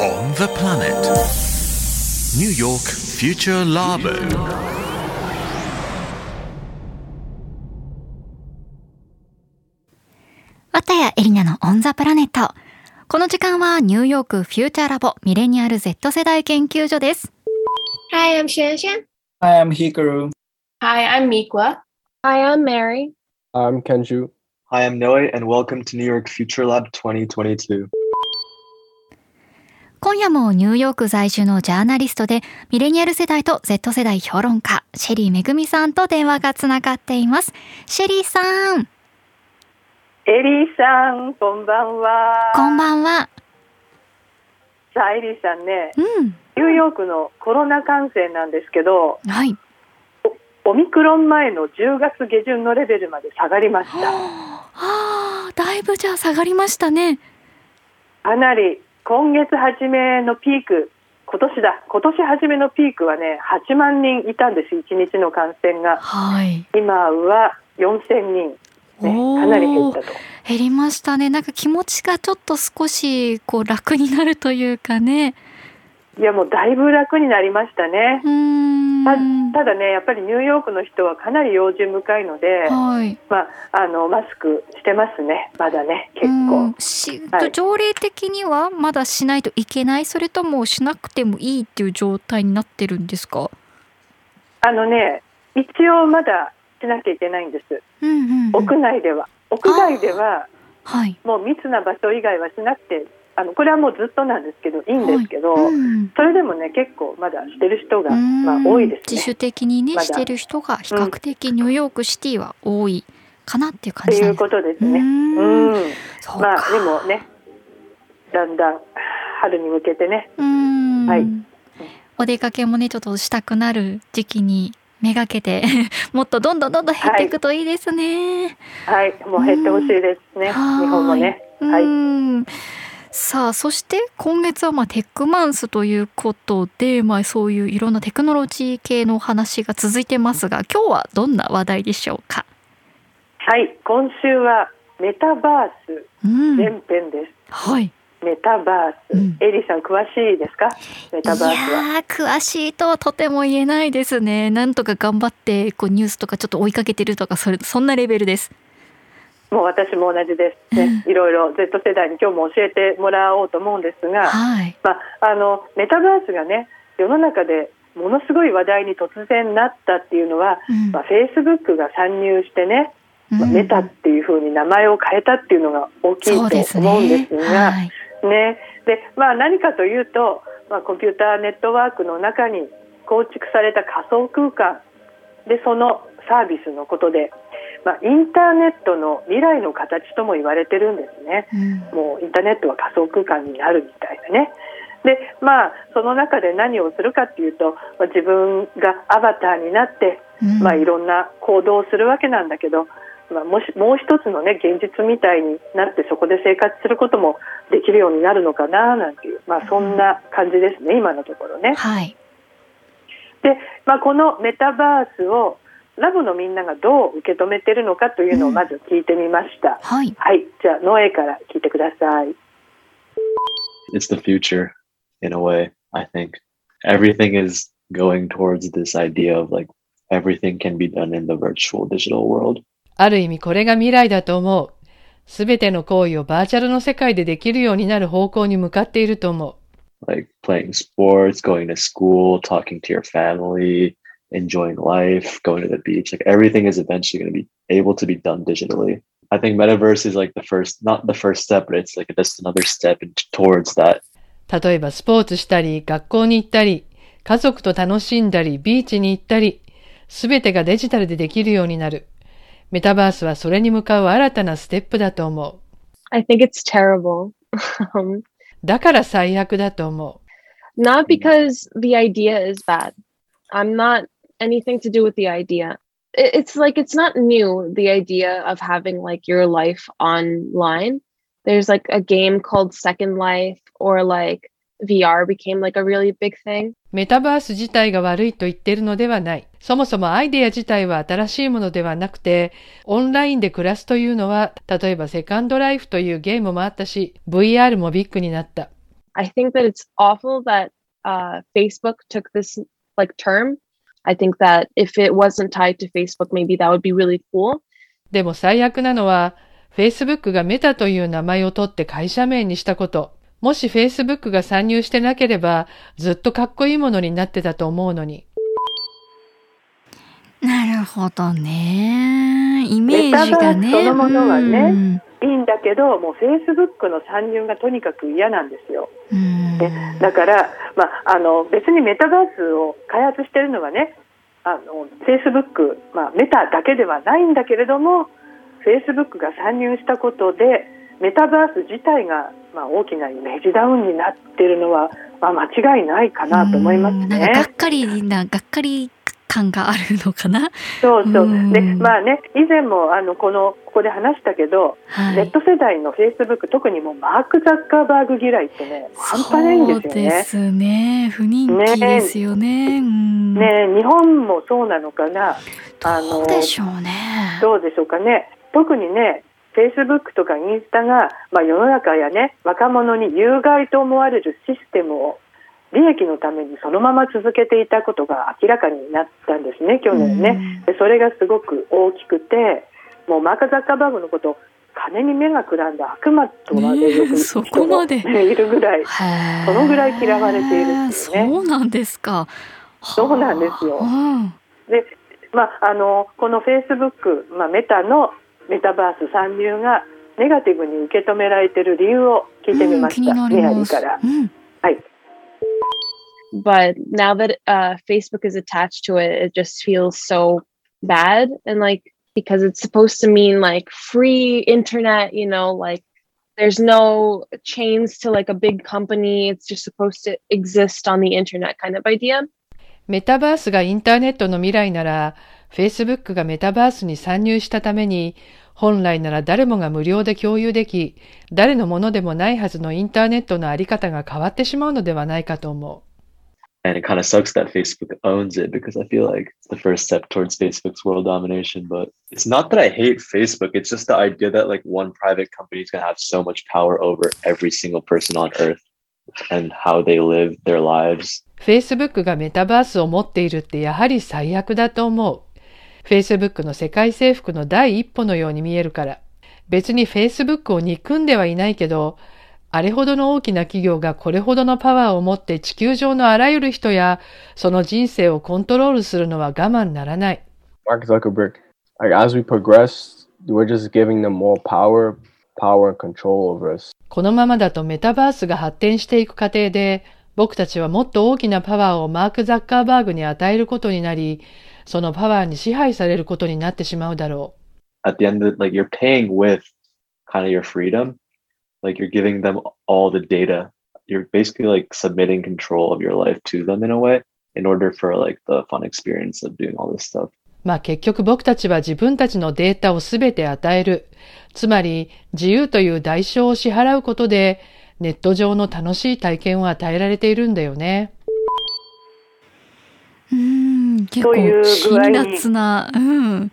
On the planet. New York Future Labo. 綿谷エリナのオンザプラネット。この時間はニューヨークフューチャーラボミレニアル Z 世代研究所です。Hi, I'm Shan Shan. Hi, I'm Hikaru. Hi, I'm Miqua. Hi, I'm Mary. I'm Kenju. Hi, I'm Noe, and welcome to New York Future Lab 2022. 今夜もニューヨーク在住のジャーナリストでミレニアル世代と Z 世代評論家シェリーめぐみさんと電話がつながっています。シェリーさん、エリーさん、こんばんは。こんばんは。さあ、エリーさんね、うん、ニューヨークのコロナ感染なんですけど、はい。オミクロン前の10月下旬のレベルまで下がりました。ああ、だいぶじゃあ下がりましたね。かなり今月初めのピーク、今年だ、今年初めのピークはね、8万人いたんです、1日の感染が。はい。今は4000人、ね、かなり減ったと。減りましたね。なんか気持ちがちょっと少しこう楽になるというかね。いや、もうだいぶ楽になりましたね。たただね、やっぱりニューヨークの人はかなり用心深いので、はい。まあ、あのマスクしてますね、まだね、結う構ん。しはい。条例的にはまだしないといけない？それともしなくてもいいっていう状態になってるんですか、あのね、一応まだしなきゃいけないんです、うんうんうん。屋内では。屋外でははい。もう密な場所以外はしなくて、あのこれはもうずっとなんですけど、いいんですけど、うん。それでもね、結構まだしてる人が、うん。まあ、多いですね。自主的にねまだ。してる人が比較的ニューヨークシティは多いかなっていう感じなんですことですね。ううん。まあでもね、だんだん春に向けてね、うん。はい。お出かけもねちょっとしたくなる時期にめがけて もっとどんどんどんどん減っていくといいですね。はい、もう減ってほしいですね、日はい。本もね。はい、うん。さあそして今月はまあテックマンスということで、まあ、そういういろんなテクノロジー系のお話が続いてますが今日はどんな話題でしょうか、はい、今週はメタバースうん、前編です。はい。メタバース、うん。エリーさん詳しいですか？メタバースいは。詳しいとはとても言えないですね。なんとか頑張ってこうニュースとかちょっと追いかけてるとかそれそんなレベルです。もう私も同じです。ね。いろいろ Z 世代に今日も教えてもらおうと思うんですが、はい。まあ、あのメタバースがね世の中でものすごい話題に突然なったっていうのは、うん。まあ、Facebook が参入してね、まあうんメタっていうふうに名前を変えたっていうのが大きいとそうです思うんですねが。はいね、で、まあ、何かというと、まあ、コンピューターネットワークの中に構築された仮想空間でそのサービスのことで、まあ、インターネットの未来の形とも言われてるんですね。うんもうインターネットは仮想空間になるみたいなね。でまあその中で何をするかっていうと、まあ、自分がアバターになって、うんまあ、いろんな行動をするわけなんだけど、まあ、もしもう一つのね現実みたいになってそこで生活することもできるようになるのかななんていう、まあ、そんな感じですね今のところね。はいで、まあ、このメタバースをラボのみんながどう受け止めてるのかというのをまず聞いてみました。はいはい、じゃあノエから聞いてください。It's the future in a way, I think. Everything is going towards this idea of like everything can be done in the virtual digital world. ある意味これが未来だと思う。すべての行為をバーチャルの世界でできるようになる方向に向かっていると思う。Like playing sports, going to school, talking to your family, enjoying life, going to the beach. Like everything is eventually going to be able to be done digitally. I think metaverse is like the first, not the first step, but it's like just another step towards that. 例えばスポーツしたり、学校に行ったり、家族と楽しんだり、ビーチに行ったり、すべてがデジタルでできるようになる。メタバースはそれに向かう新たなステップだと思う。 I think it's terrible. um, だから最悪だと思う。 not because the idea is bad. I'm not anything to do with the idea. It, it's like it's not new, the idea of having like your life online. There's like a game called Second Life, or like VR became like a really big thing. メタバース自体が悪いと言っているのではない。そもそもアイデア自体は新しいものではなくて、オンラインで暮らすというのは、例えばセカンドライフというゲームもあったし、VR もビッグになった。I think that it's awful that uh, Facebook took this like term. I think that if it wasn't tied to Facebook, maybe that would be really cool. でも最悪なのは、Facebook がメタという名前を取って会社名にしたこと。もし Facebook が参入してなければ、ずっとかっこいいものになってたと思うのに。なるほどね。イメージがね。そのものはねうんいいんだけどもうフェイスブックの参入がとにかく嫌なんですよ。うんね、だから、まあ、あの別にメタバースを開発しているのはねあのフェイスブック、まあ、メタだけではないんだけれどもフェイスブックが参入したことでメタバース自体が、まあ、大きなイメージダウンになっているのは、まあ、間違いないかなと思いますうんなんかがっね。かりな、がっかり感があるのかな？そうそううんでまあね以前もあのこのここで話したけど、はい。Z 世代のフェイスブック特にもうマーク・ザッカーバーグ嫌いってね半端ないんですよそうでね。すね。不人気ですよね。うんね日本もそうなのかな？あのどうでしょうね。どうでしょうかね。特にね、フェイスブックとかインスタが、まあ、世の中やね、若者に有害と思われるシステムを利益のためにそのまま続けていたことが明らかになったんですね、去年ね。でそれがすごく大きくて、もうマーク・ザッカーバーグのこと、金に目がくらんだ悪魔とまでよくねえそこまでいるぐらい。そのぐらい嫌われているっていうねそうなんですか。そうなんですようんで、まあ、あのこのフェイスブック、まあ、メタのメタバース参入がネガティブに受け止められている理由を聞いてみました、うん気になりメアリーから。うんはい、But now that uh, Facebook is attached to it, it just feels so bad. And like, because it's supposed to mean like free internet, you know, like there's no chains to like a big company. It's just supposed to exist on the internet kind of idea. メタバースがインターネットの未来なら、Facebook がメタバースに参入したために、本来なら誰もが無料で共有でき、誰のものでもないはずのインターネットのあり方が変わってしまうのではないかと思 And it kind of sucks that Facebook owns it because I feel like it's the first step towards Facebook's world domination. But it's not that I hate Facebook. It's just the idea that like one private company is going to have so much power over every single person on earth and how they live their lives. う。Facebook がメタバースを持っているってやはり最悪だと思う。Facebook の世界征服の第一歩のように見えるから。別に Facebook を憎んではいないけど、あれほどの大きな企業がこれほどのパワーを持って地球上のあらゆる人やその人生をコントロールするのは我慢ならない。Mark Zuckerberg, like as we progress, we're just giving them more power, power and control over us. このままだとメタバースが発展していく過程で、僕たちはもっと大きなパワーをマーク・ザッカーバーグに与えることになり、そのパワーに支配されることになってしまうだろ At the end of like you're paying with kind of your freedom. Like you're giving them all the data. You're basically like submitting control of your life to them in a way in order for like the fun experience of doing all this stuff. う。まあ結局僕たちは自分たちのデータをすべて与える。つまり自由という代償を支払うことで、ネット上の楽しい体験を与えられているんだよね。うん結構という具合辛に辣な。うん。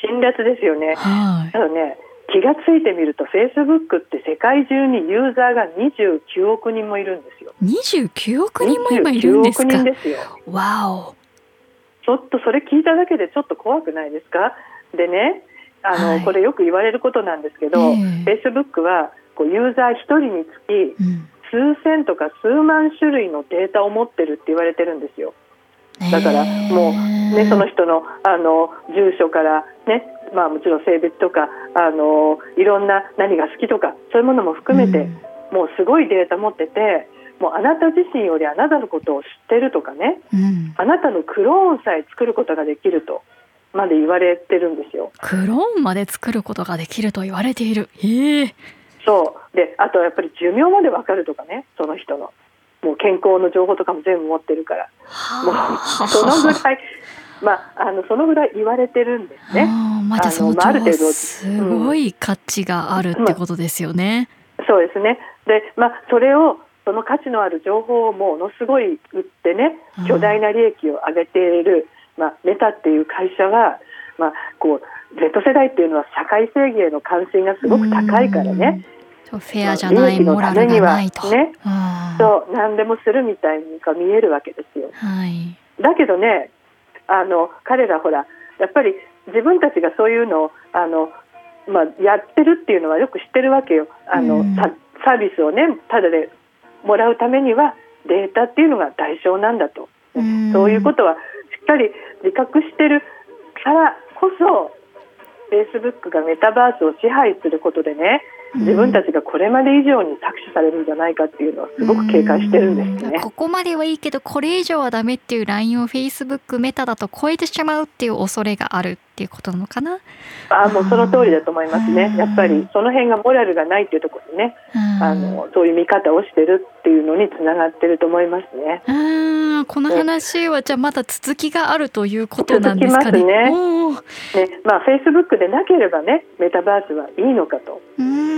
辛辣ですよね。はいた。だね、気がついてみると、フェイスブックって世界中にユーザーが29億人もいるんですよ。29億人も今いるんです29か億人。ですよ。わお。ちょっとそれ聞いただけでちょっと怖くないですか？でねあの、はいこれよく言われることなんですけど、ええ Facebook はこうユーザー1人につきうん。数千とか数万種類のデータを持ってるって言われてるんですよ。だからもうね、その人のあの住所からね、まあもちろん性別とかあのいろんな何が好きとかそういうものも含めて、もうすごいデータ持ってて、もうあなた自身よりあなたのことを知ってるとかね、うん。あなたのクローンさえ作ることができるとまで言われてるんですよ。クローンまで作ることができると言われている。ええそうであとはやっぱり寿命までわかるとかねその人のもう健康の情報とかも全部持ってるからもうそのぐらい、まあ、あのそのぐらい言われてるんですね。またそのあのまあある程度すごい価値があるってことですよね。そうですねで、まあ、それをその価値のある情報をものすごい売ってね巨大な利益を上げている、まあ、メタっていう会社は、まあ、こう Z 世代っていうのは社会正義への関心がすごく高いからね。フェアじゃないモラルがないと。ね、そう何でもするみたいにが見えるわけですよ。はい、だけどねあの彼らほらやっぱり自分たちがそういうのをあの、まあ、やってるっていうのはよく知ってるわけよ。あの、うんササービスをねただでもらうためにはデータっていうのが代償なんだと。うんそういうことはしっかり自覚してるからこそ、フェイスブックがメタバースを支配することでね、自分たちがこれまで以上に搾取されるんじゃないかっていうのをすごく警戒してるんですね。ここまではいいけどこれ以上はダメっていうラインを Facebook メタだと超えてしまうっていう恐れがあるっていうことなのかな？あもうその通りだと思いますねうん。やっぱりその辺がモラルがないっていうところでね、うんあのそういう見方をしてるっていうのにつながってると思いますね。この話はじゃあまだ続きがあるということなんですかね？ねね、まあフェイスブックでなければね、メタバースはいいのかと。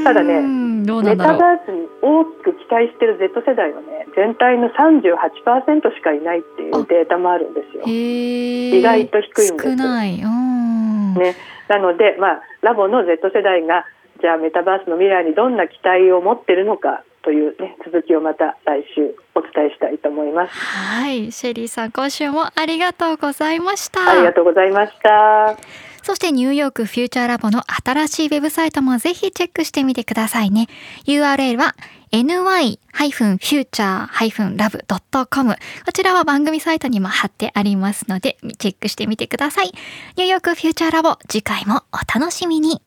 ただね。メタバースに大きく期待してる Z 世代はね全体の38%しかいないっていうデータもあるんですよ。意外と低いんです少ない。うん。ね、なので、まあ、ラボの Z 世代がじゃあメタバースの未来にどんな期待を持ってるのかという、ね、続きをまた来週お伝えしたいと思います。はい、シェリーさん今週もありがとうございました。ありがとうございました。そしてニューヨークフューチャーラボの新しいウェブサイトもぜひチェックしてみてくださいね。URL は ny-future-lab.com こちらは番組サイトにも貼ってありますのでチェックしてみてください。ニューヨークフューチャーラボ次回もお楽しみに。